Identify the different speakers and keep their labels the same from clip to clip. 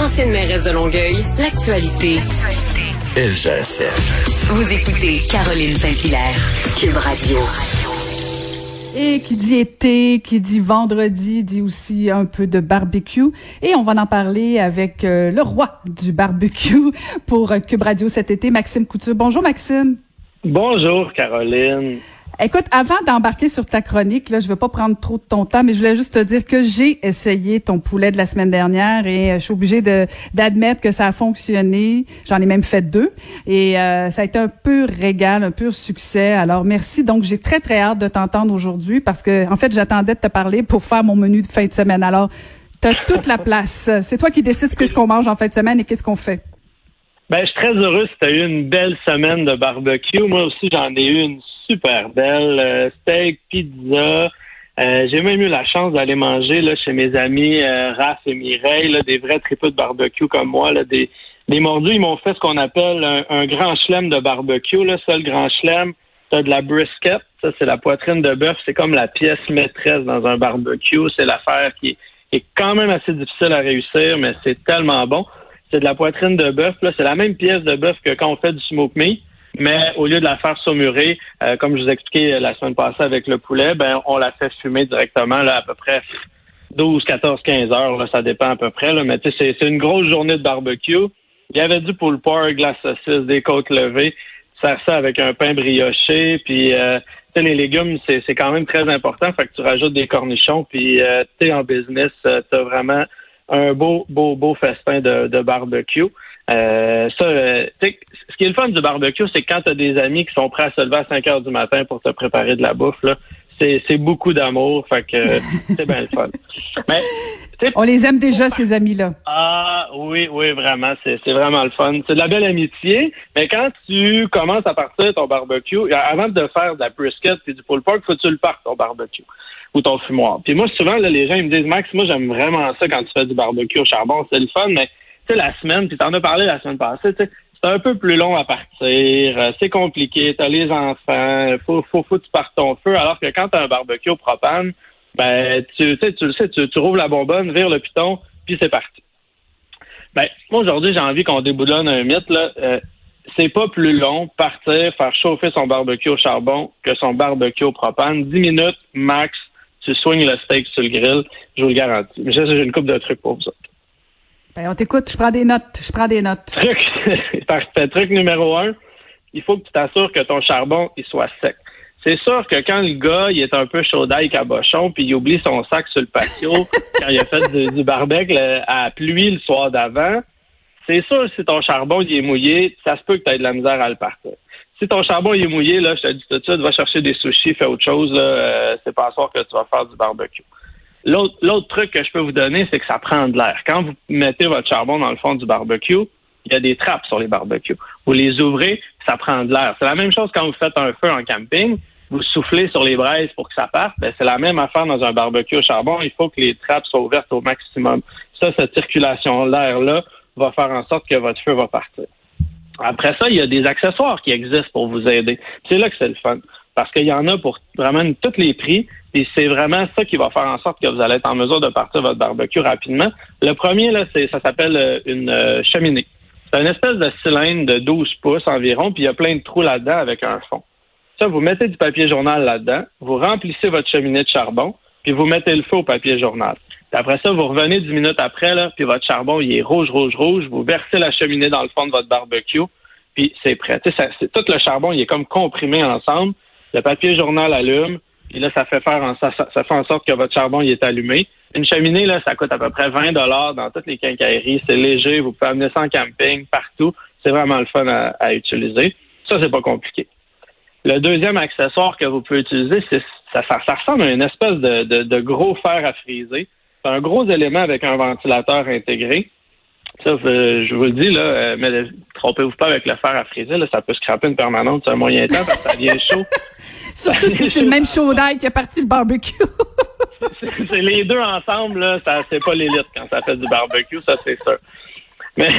Speaker 1: Ancienne mairesse de Longueuil, l'actualité.
Speaker 2: LGSN.
Speaker 1: Vous écoutez Caroline Saint-Hilaire, Cube Radio.
Speaker 3: Et qui dit été, qui dit vendredi, dit aussi un peu de barbecue. Et on va en parler avec euh, le roi du barbecue pour euh, Cube Radio cet été, Maxime Couture. Bonjour Maxime.
Speaker 4: Bonjour Caroline.
Speaker 3: Écoute, avant d'embarquer sur ta chronique, là, je veux pas prendre trop de ton temps, mais je voulais juste te dire que j'ai essayé ton poulet de la semaine dernière et euh, je suis obligée de d'admettre que ça a fonctionné. J'en ai même fait deux et euh, ça a été un pur régal, un pur succès. Alors merci. Donc j'ai très très hâte de t'entendre aujourd'hui parce que en fait j'attendais de te parler pour faire mon menu de fin de semaine. Alors tu as toute la place. C'est toi qui décides qu'est-ce qu'on mange en fin de semaine et qu'est-ce qu'on fait.
Speaker 4: Ben, je suis très heureux si tu as eu une belle semaine de barbecue. Moi aussi, j'en ai eu une super belle. Euh, steak, pizza. Euh, j'ai même eu la chance d'aller manger là, chez mes amis euh, Raph et Mireille, des vrais tripes de barbecue comme moi, là, des, des mordus. Ils m'ont fait ce qu'on appelle un, grand chelem de barbecue. Là. Ça, grand chelem, t'as de la brisket. Ça, c'est la poitrine de bœuf. C'est comme la pièce maîtresse dans un barbecue. C'est l'affaire qui, qui est quand même assez difficile à réussir, mais c'est tellement bon. C'est de la poitrine de bœuf. Là, c'est la même pièce de bœuf que quand on fait du smoke meat mais au lieu de la faire saumurer, euh, comme je vous expliquais la semaine passée avec le poulet, ben on la fait fumer directement là à peu près 12, 14, 15 heures, là, ça dépend à peu près. Là, mais c'est, c'est une grosse journée de barbecue. Il y avait du pork, de la saucisse, des côtes levées. Sert ça avec un pain brioché, puis euh, les légumes, c'est, quand même très important. Fait que tu rajoutes des cornichons, puis euh, tu es en business, euh, tu as vraiment un beau, beau, beau festin de, de barbecue. Euh, ça, euh, ce qui est le fun du barbecue, c'est quand tu as des amis qui sont prêts à se lever à 5 heures du matin pour te préparer de la bouffe, là, c'est, beaucoup d'amour, fait que c'est bien le fun. Mais,
Speaker 3: On les aime déjà, ces amis-là.
Speaker 4: Ah oui, oui, vraiment, c'est, c'est vraiment le fun. C'est de la belle amitié, mais quand tu commences à partir ton barbecue, avant de faire de la brisket et du pulled pork, faut que tu le partes, ton barbecue ou ton fumoir. Puis moi, souvent, là, les gens ils me disent, Max, moi, j'aime vraiment ça quand tu fais du barbecue au charbon, c'est le fun, mais la semaine, puis t'en as parlé la semaine passée, c'est un peu plus long à partir, euh, c'est compliqué, t'as les enfants, faut, faut, faut que tu partes ton feu, alors que quand t'as un barbecue au propane, ben, tu, tu le sais, tu, rouvres la bonbonne, vire le piton, puis c'est parti. Ben, moi, aujourd'hui, j'ai envie qu'on déboulonne un mythe, là. Euh, c'est pas plus long partir, faire chauffer son barbecue au charbon que son barbecue au propane. 10 minutes max, tu soignes le steak sur le grill, je vous le garantis. Mais j'ai une coupe de trucs pour vous
Speaker 3: ben, on t'écoute, je prends des notes, je prends des notes.
Speaker 4: Truc. Truc numéro un, il faut que tu t'assures que ton charbon, il soit sec. C'est sûr que quand le gars, il est un peu chaud d'ail cabochon, puis il oublie son sac sur le patio, quand il a fait du, barbecue à pluie le soir d'avant, c'est sûr si ton charbon, il est mouillé, ça se peut que tu aies de la misère à le partir. Si ton charbon, il est mouillé, là, je te dis tout de suite, va chercher des sushis, fais autre chose, là, euh, c'est pas à soir que tu vas faire du barbecue. L'autre truc que je peux vous donner, c'est que ça prend de l'air. Quand vous mettez votre charbon dans le fond du barbecue, il y a des trappes sur les barbecues. Vous les ouvrez, ça prend de l'air. C'est la même chose quand vous faites un feu en camping. Vous soufflez sur les braises pour que ça parte. Ben, c'est la même affaire dans un barbecue au charbon. Il faut que les trappes soient ouvertes au maximum. Ça, cette circulation d'air-là va faire en sorte que votre feu va partir. Après ça, il y a des accessoires qui existent pour vous aider. C'est là que c'est le fun. Parce qu'il y en a pour vraiment tous les prix. Et c'est vraiment ça qui va faire en sorte que vous allez être en mesure de partir votre barbecue rapidement. Le premier, là, c'est ça s'appelle euh, une euh, cheminée. C'est une espèce de cylindre de 12 pouces environ, puis il y a plein de trous là-dedans avec un fond. Ça, vous mettez du papier journal là-dedans, vous remplissez votre cheminée de charbon, puis vous mettez le feu au papier journal. Puis après ça, vous revenez dix minutes après, puis votre charbon, il est rouge, rouge, rouge. Vous versez la cheminée dans le fond de votre barbecue, puis c'est prêt. Tout le charbon, il est comme comprimé ensemble. Le papier journal allume, et là, ça fait faire en, ça, ça, fait en sorte que votre charbon il est allumé. Une cheminée, là, ça coûte à peu près 20 dollars dans toutes les quincailleries. C'est léger, vous pouvez amener ça en camping, partout. C'est vraiment le fun à, utiliser. Ça, c'est pas compliqué. Le deuxième accessoire que vous pouvez utiliser, c'est ça, ça, ressemble à une espèce de, de, gros fer à friser. C'est un gros élément avec un ventilateur intégré. Ça, je vous le dis, là, euh, mais trompez-vous pas avec le fer à friser, là, ça peut scraper une permanente sur un moyen temps parce que ça devient chaud.
Speaker 3: Surtout si c'est le même chaud d'ail qui a parti le barbecue.
Speaker 4: c'est les deux ensemble, là, ça, c'est pas l'élite quand ça fait du barbecue, ça, c'est sûr. Mais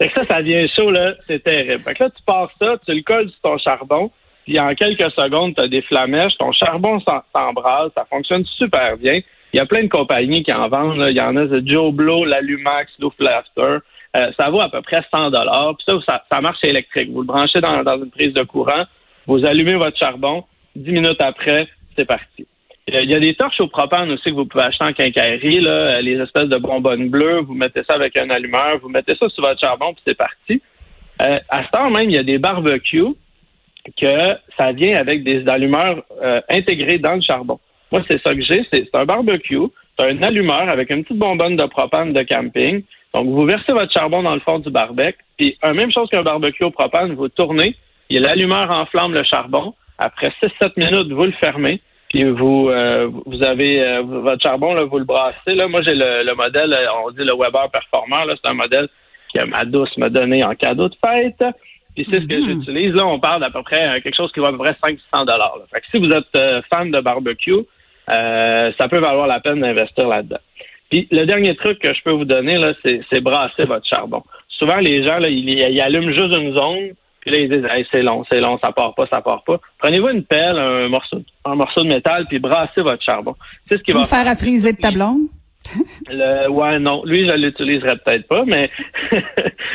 Speaker 4: ça, ça devient chaud, là, c'est terrible. Fait que là, tu pars ça, tu le colles sur ton charbon, puis en quelques secondes, tu as des flamèches, ton charbon s'embrase, ça fonctionne super bien. Il y a plein de compagnies qui en vendent. Là. Il y en a de Joe Blow, l'Alumax, Douflaster. Euh, ça vaut à peu près 100 dollars. Puis ça, ça, marche électrique. Vous le branchez dans, dans une prise de courant, vous allumez votre charbon. Dix minutes après, c'est parti. Il y a des torches au propane aussi que vous pouvez acheter en quincaillerie, là, les espèces de bonbonnes bleues. Vous mettez ça avec un allumeur, vous mettez ça sur votre charbon, puis c'est parti. Euh, à ce temps même, il y a des barbecues que ça vient avec des allumeurs euh, intégrés dans le charbon. Moi, c'est ça que j'ai. C'est un barbecue. C'est un allumeur avec une petite bonbonne de propane de camping. Donc, vous versez votre charbon dans le fond du barbecue. Puis, la même chose qu'un barbecue au propane, vous tournez. Et l'allumeur enflamme le charbon. Après 6-7 minutes, vous le fermez. Puis vous euh, vous avez euh, votre charbon, là, vous le brassez. Là. Moi, j'ai le, modèle, on dit le Weber Performer. C'est un modèle que ma douce m'a donné en cadeau de fête. Puis c'est ce que mm-hmm. j'utilise. Là, on parle d'à peu près euh, quelque chose qui va à peu près 500 dollars. Fait que si vous êtes fan de barbecue, euh, ça peut valoir la peine d'investir là-dedans. Puis le dernier truc que je peux vous donner, là, c'est brasser votre charbon. Souvent, les gens, là, ils, allument juste une zone, puis là, ils disent c'est long, c'est long, ça part pas, ça part pas. Prenez-vous une pelle, un morceau, un morceau de métal, puis brassez votre charbon.
Speaker 3: C'est ce qui va faire à friser de ta blonde?
Speaker 4: Le, ouais, non. Lui, je l'utiliserai peut-être pas, mais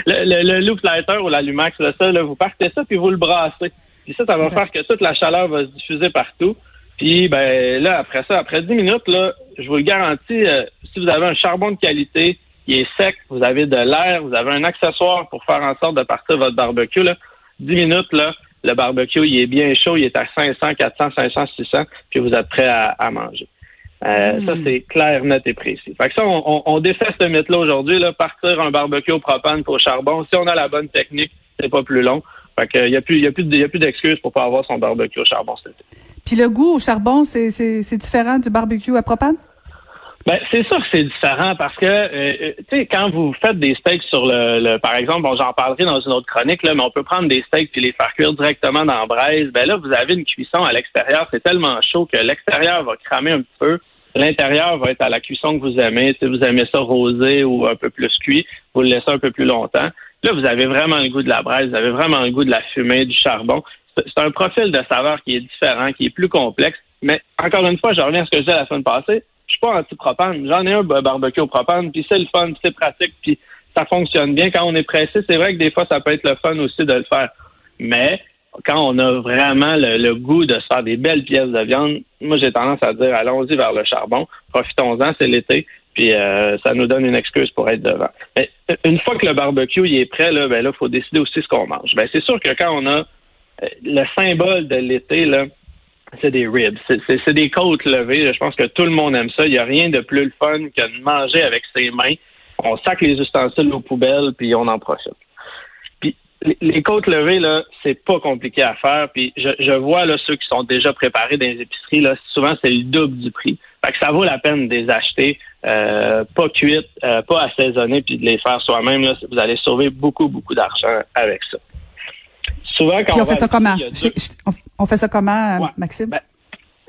Speaker 4: le, le, loop lighter ou l'allumax, ça, là, vous partez ça, puis vous le brassez. Puis ça, ça va faire que toute la chaleur va se diffuser partout. Puis ben là, après ça, après 10 minutes, là, je vous le garantis, euh, si vous avez un charbon de qualité, il est sec, vous avez de l'air, vous avez un accessoire pour faire en sorte de partir votre barbecue, là, 10 minutes, là, le barbecue, il est bien chaud, il est à 500, 400, 500, 600, puis vous êtes prêt à, manger. Euh, Ça, hmm. c'est clair, net et précis. Fait que ça, on, on, défait ce mythe-là aujourd'hui, là, partir un barbecue au propane pour charbon. Si on a la bonne technique, c'est pas plus long. Fait que, il n'y a plus, y a plus, y a plus d'excuses pour pas avoir son barbecue au charbon cet été.
Speaker 3: Puis le goût au charbon, c'est différent du barbecue à propane?
Speaker 4: Ben, c'est sûr que c'est différent parce que, euh, euh, tu sais, quand vous faites des steaks sur le, par exemple, bon, j'en parlerai dans une autre chronique, là, mais on peut prendre des steaks puis les faire cuire directement dans la braise. Ben là, vous avez une cuisson à l'extérieur. C'est tellement chaud que l'extérieur va cramer un petit peu. L'intérieur va être à la cuisson que vous aimez. Si vous aimez ça rosé ou un peu plus cuit, vous le laissez un peu plus longtemps. Là, vous avez vraiment le goût de la braise, vous avez vraiment le goût de la fumée, du charbon c'est un profil de saveur qui est différent, qui est plus complexe. Mais encore une fois, je reviens à ce que je disais la semaine passée. Je suis pas anti-propane. J'en ai un barbecue au propane, puis c'est le fun, c'est pratique, puis ça fonctionne bien. Quand on est pressé, c'est vrai que des fois, ça peut être le fun aussi de le faire. Mais quand on a vraiment le, goût de se faire des belles pièces de viande, moi j'ai tendance à dire allons-y vers le charbon, profitons-en, c'est l'été, puis euh, ça nous donne une excuse pour être devant. Mais une fois que le barbecue est prêt, là, ben là, faut décider aussi ce qu'on mange. Ben c'est sûr que quand on a le symbole de l'été, là, c'est des ribs. C'est des côtes levées. Je pense que tout le monde aime ça. Il n'y a rien de plus le fun que de manger avec ses mains. On sac les ustensiles aux poubelles, puis on en profite. Puis les côtes levées, là, c'est pas compliqué à faire. Puis je, vois là ceux qui sont déjà préparés dans les épiceries, là, souvent c'est le double du prix. Fait que ça vaut la peine de les acheter, euh, pas cuites, euh, pas assaisonnées, puis de les faire soi-même. Vous allez sauver beaucoup, beaucoup d'argent avec ça
Speaker 3: souvent, quand on, fait ça comment? on, fait ça comment, Maxime? Ben,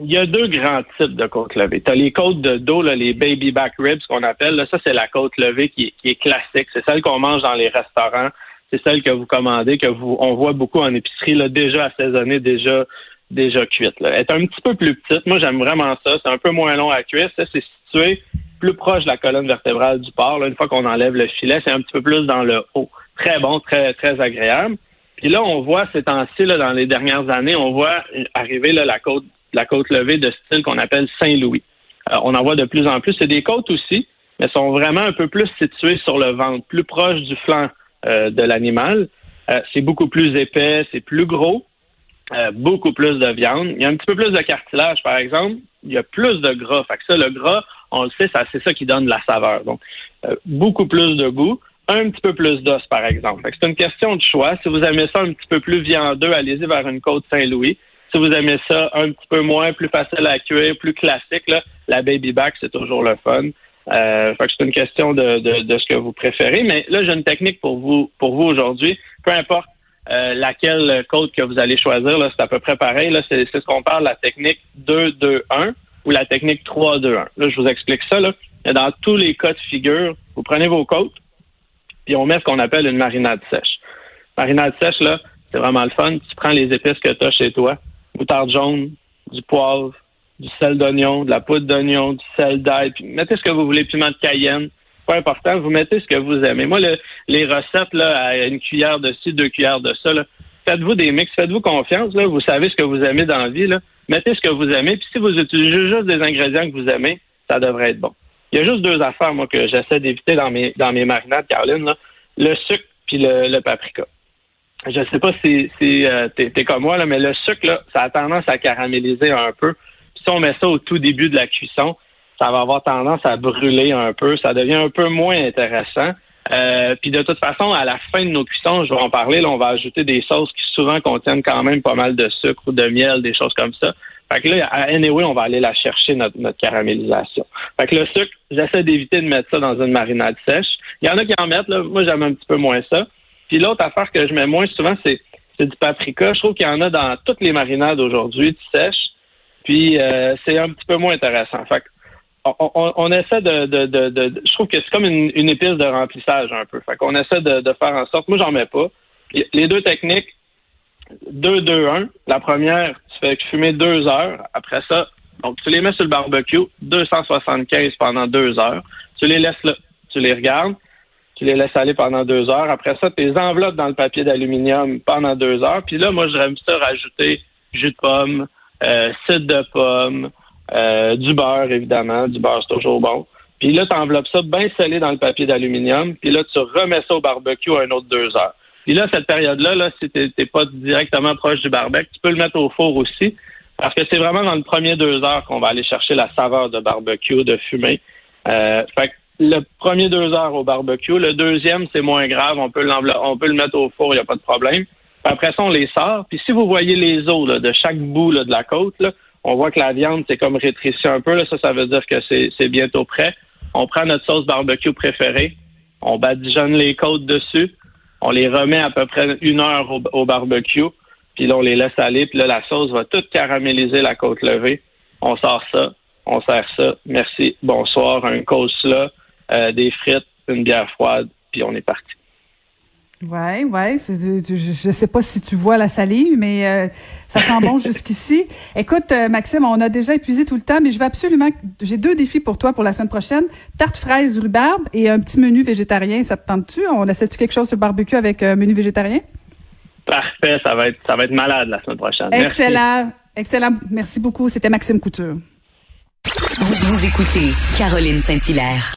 Speaker 4: il y a deux grands types de côtes levées. Tu as les côtes de dos, les baby back ribs qu'on appelle. ça, c'est la côte levée qui, est classique. C'est celle qu'on mange dans les restaurants. C'est celle que vous commandez, que vous on voit beaucoup en épicerie, là, déjà assaisonnée, déjà déjà cuite. Elle est un petit peu plus petite. Moi, j'aime vraiment ça. C'est un peu moins long à cuire. Ça, c'est situé plus proche de la colonne vertébrale du porc. une fois qu'on enlève le filet, c'est un petit peu plus dans le haut. Très bon, très très agréable. Puis là, on voit ces temps-ci, dans les dernières années, on voit arriver là, la côte la côte levée de style qu'on appelle Saint-Louis. Euh, on en voit de plus en plus. C'est des côtes aussi, mais sont vraiment un peu plus situées sur le ventre, plus proches du flanc euh, de l'animal. Euh, c'est beaucoup plus épais, c'est plus gros, beaucoup plus de viande. Il y a un petit peu plus de cartilage, par exemple. Il y a plus de gras. Fait que ça, le gras, on le sait, c'est ça qui donne la saveur. Donc, beaucoup plus de goût un petit peu plus d'os, par exemple. C'est une question de choix. Si vous aimez ça un petit peu plus viandeux, allez-y vers une côte Saint-Louis. Si vous aimez ça un petit peu moins, plus facile à cuire, plus classique, là, la baby back, c'est toujours le fun. Euh, fait que c'est une question de, de, de, ce que vous préférez. Mais là, j'ai une technique pour vous pour vous aujourd'hui. Peu importe euh, laquelle côte que vous allez choisir, là, c'est à peu près pareil. Là, c'est, ce qu'on parle, la technique 2-2-1 ou la technique 3-2-1. Là, je vous explique ça. Là. Dans tous les cas de figure, vous prenez vos côtes, puis on met ce qu'on appelle une marinade sèche. Marinade sèche, là, c'est vraiment le fun. Tu prends les épices que tu as chez toi, moutarde jaune, du poivre, du sel d'oignon, de la poudre d'oignon, du sel d'ail, mettez ce que vous voulez, piment de cayenne. Pas important, vous mettez ce que vous aimez. Moi, les recettes, là, à une cuillère de ci, deux cuillères de ça, faites-vous des mix, faites-vous confiance, là, vous savez ce que vous aimez dans la vie, là. Mettez ce que vous aimez, puis si vous utilisez juste des ingrédients que vous aimez, ça devrait être bon. Il y a juste deux affaires, moi, que j'essaie d'éviter dans mes dans mes marinades, Caroline, là. le sucre puis le, paprika. Je sais pas si, si euh, t'es comme moi, là, mais le sucre, là, ça a tendance à caraméliser un peu si on met ça au tout début de la cuisson, ça va avoir tendance à brûler un peu. Ça devient un peu moins intéressant. Euh, puis de toute façon, à la fin de nos cuissons, je vais en parler, là, on va ajouter des sauces qui souvent contiennent quand même pas mal de sucre ou de miel, des choses comme ça. Fait que là, à anyway, on va aller la chercher, notre, notre caramélisation. Fait que le sucre, j'essaie d'éviter de mettre ça dans une marinade sèche. Il y en a qui en mettent, là. Moi, j'aime un petit peu moins ça. Puis l'autre affaire que je mets moins souvent, c'est, du paprika. Je trouve qu'il y en a dans toutes les marinades aujourd'hui, du sèche. Puis euh, c'est un petit peu moins intéressant. Fait on, essaie de, de, de, Je trouve que c'est comme une, une, épice de remplissage un peu. Fait qu'on essaie de, faire en sorte. Moi, j'en mets pas. Les deux techniques, 2-2-1. La première, tu fais fumer deux heures. Après ça, donc tu les mets sur le barbecue, 275 pendant deux heures. Tu les laisses là. Tu les regardes. Tu les laisses aller pendant deux heures. Après ça, tu les enveloppes dans le papier d'aluminium pendant deux heures. Puis là, moi, j'aime ça rajouter jus de pomme, euh, cidre de pomme, euh, du beurre, évidemment. Du beurre, c'est toujours bon. Puis là, tu enveloppes ça bien scellé dans le papier d'aluminium. Puis là, tu remets ça au barbecue un autre deux heures. Puis là, cette période-là, là, si tu n'es pas directement proche du barbecue, tu peux le mettre au four aussi. Parce que c'est vraiment dans le premier deux heures qu'on va aller chercher la saveur de barbecue, de fumée. Euh, fait que le premier deux heures au barbecue. Le deuxième, c'est moins grave. On peut, on peut le mettre au four, il n'y a pas de problème. Après ça, on les sort. Puis si vous voyez les os de chaque bout de la côte, on voit que la viande, c'est comme rétréci un peu. Là. Ça, ça veut dire que c'est bientôt prêt. On prend notre sauce barbecue préférée. On badigeonne les côtes dessus. On les remet à peu près une heure au, barbecue. Puis là, on les laisse aller. Puis là, la sauce va toute caraméliser la côte levée. On sort ça. On sert ça. Merci. Bonsoir. Un coleslaw, euh, des frites, une bière froide. Puis on est parti.
Speaker 3: Ouais, ouais. Je, je sais pas si tu vois la salive, mais euh, ça sent bon jusqu'ici. Écoute, euh, Maxime, on a déjà épuisé tout le temps, mais je vais absolument. J'ai deux défis pour toi pour la semaine prochaine tarte fraise rhubarbe et un petit menu végétarien. Ça te tente-tu? On essaie-tu quelque chose sur le barbecue avec un menu végétarien?
Speaker 4: Parfait, ça va être ça va être malade la semaine prochaine.
Speaker 3: Excellent, excellent. Merci beaucoup. C'était Maxime Couture.
Speaker 1: Vous, vous écoutez Caroline Saint-Hilaire.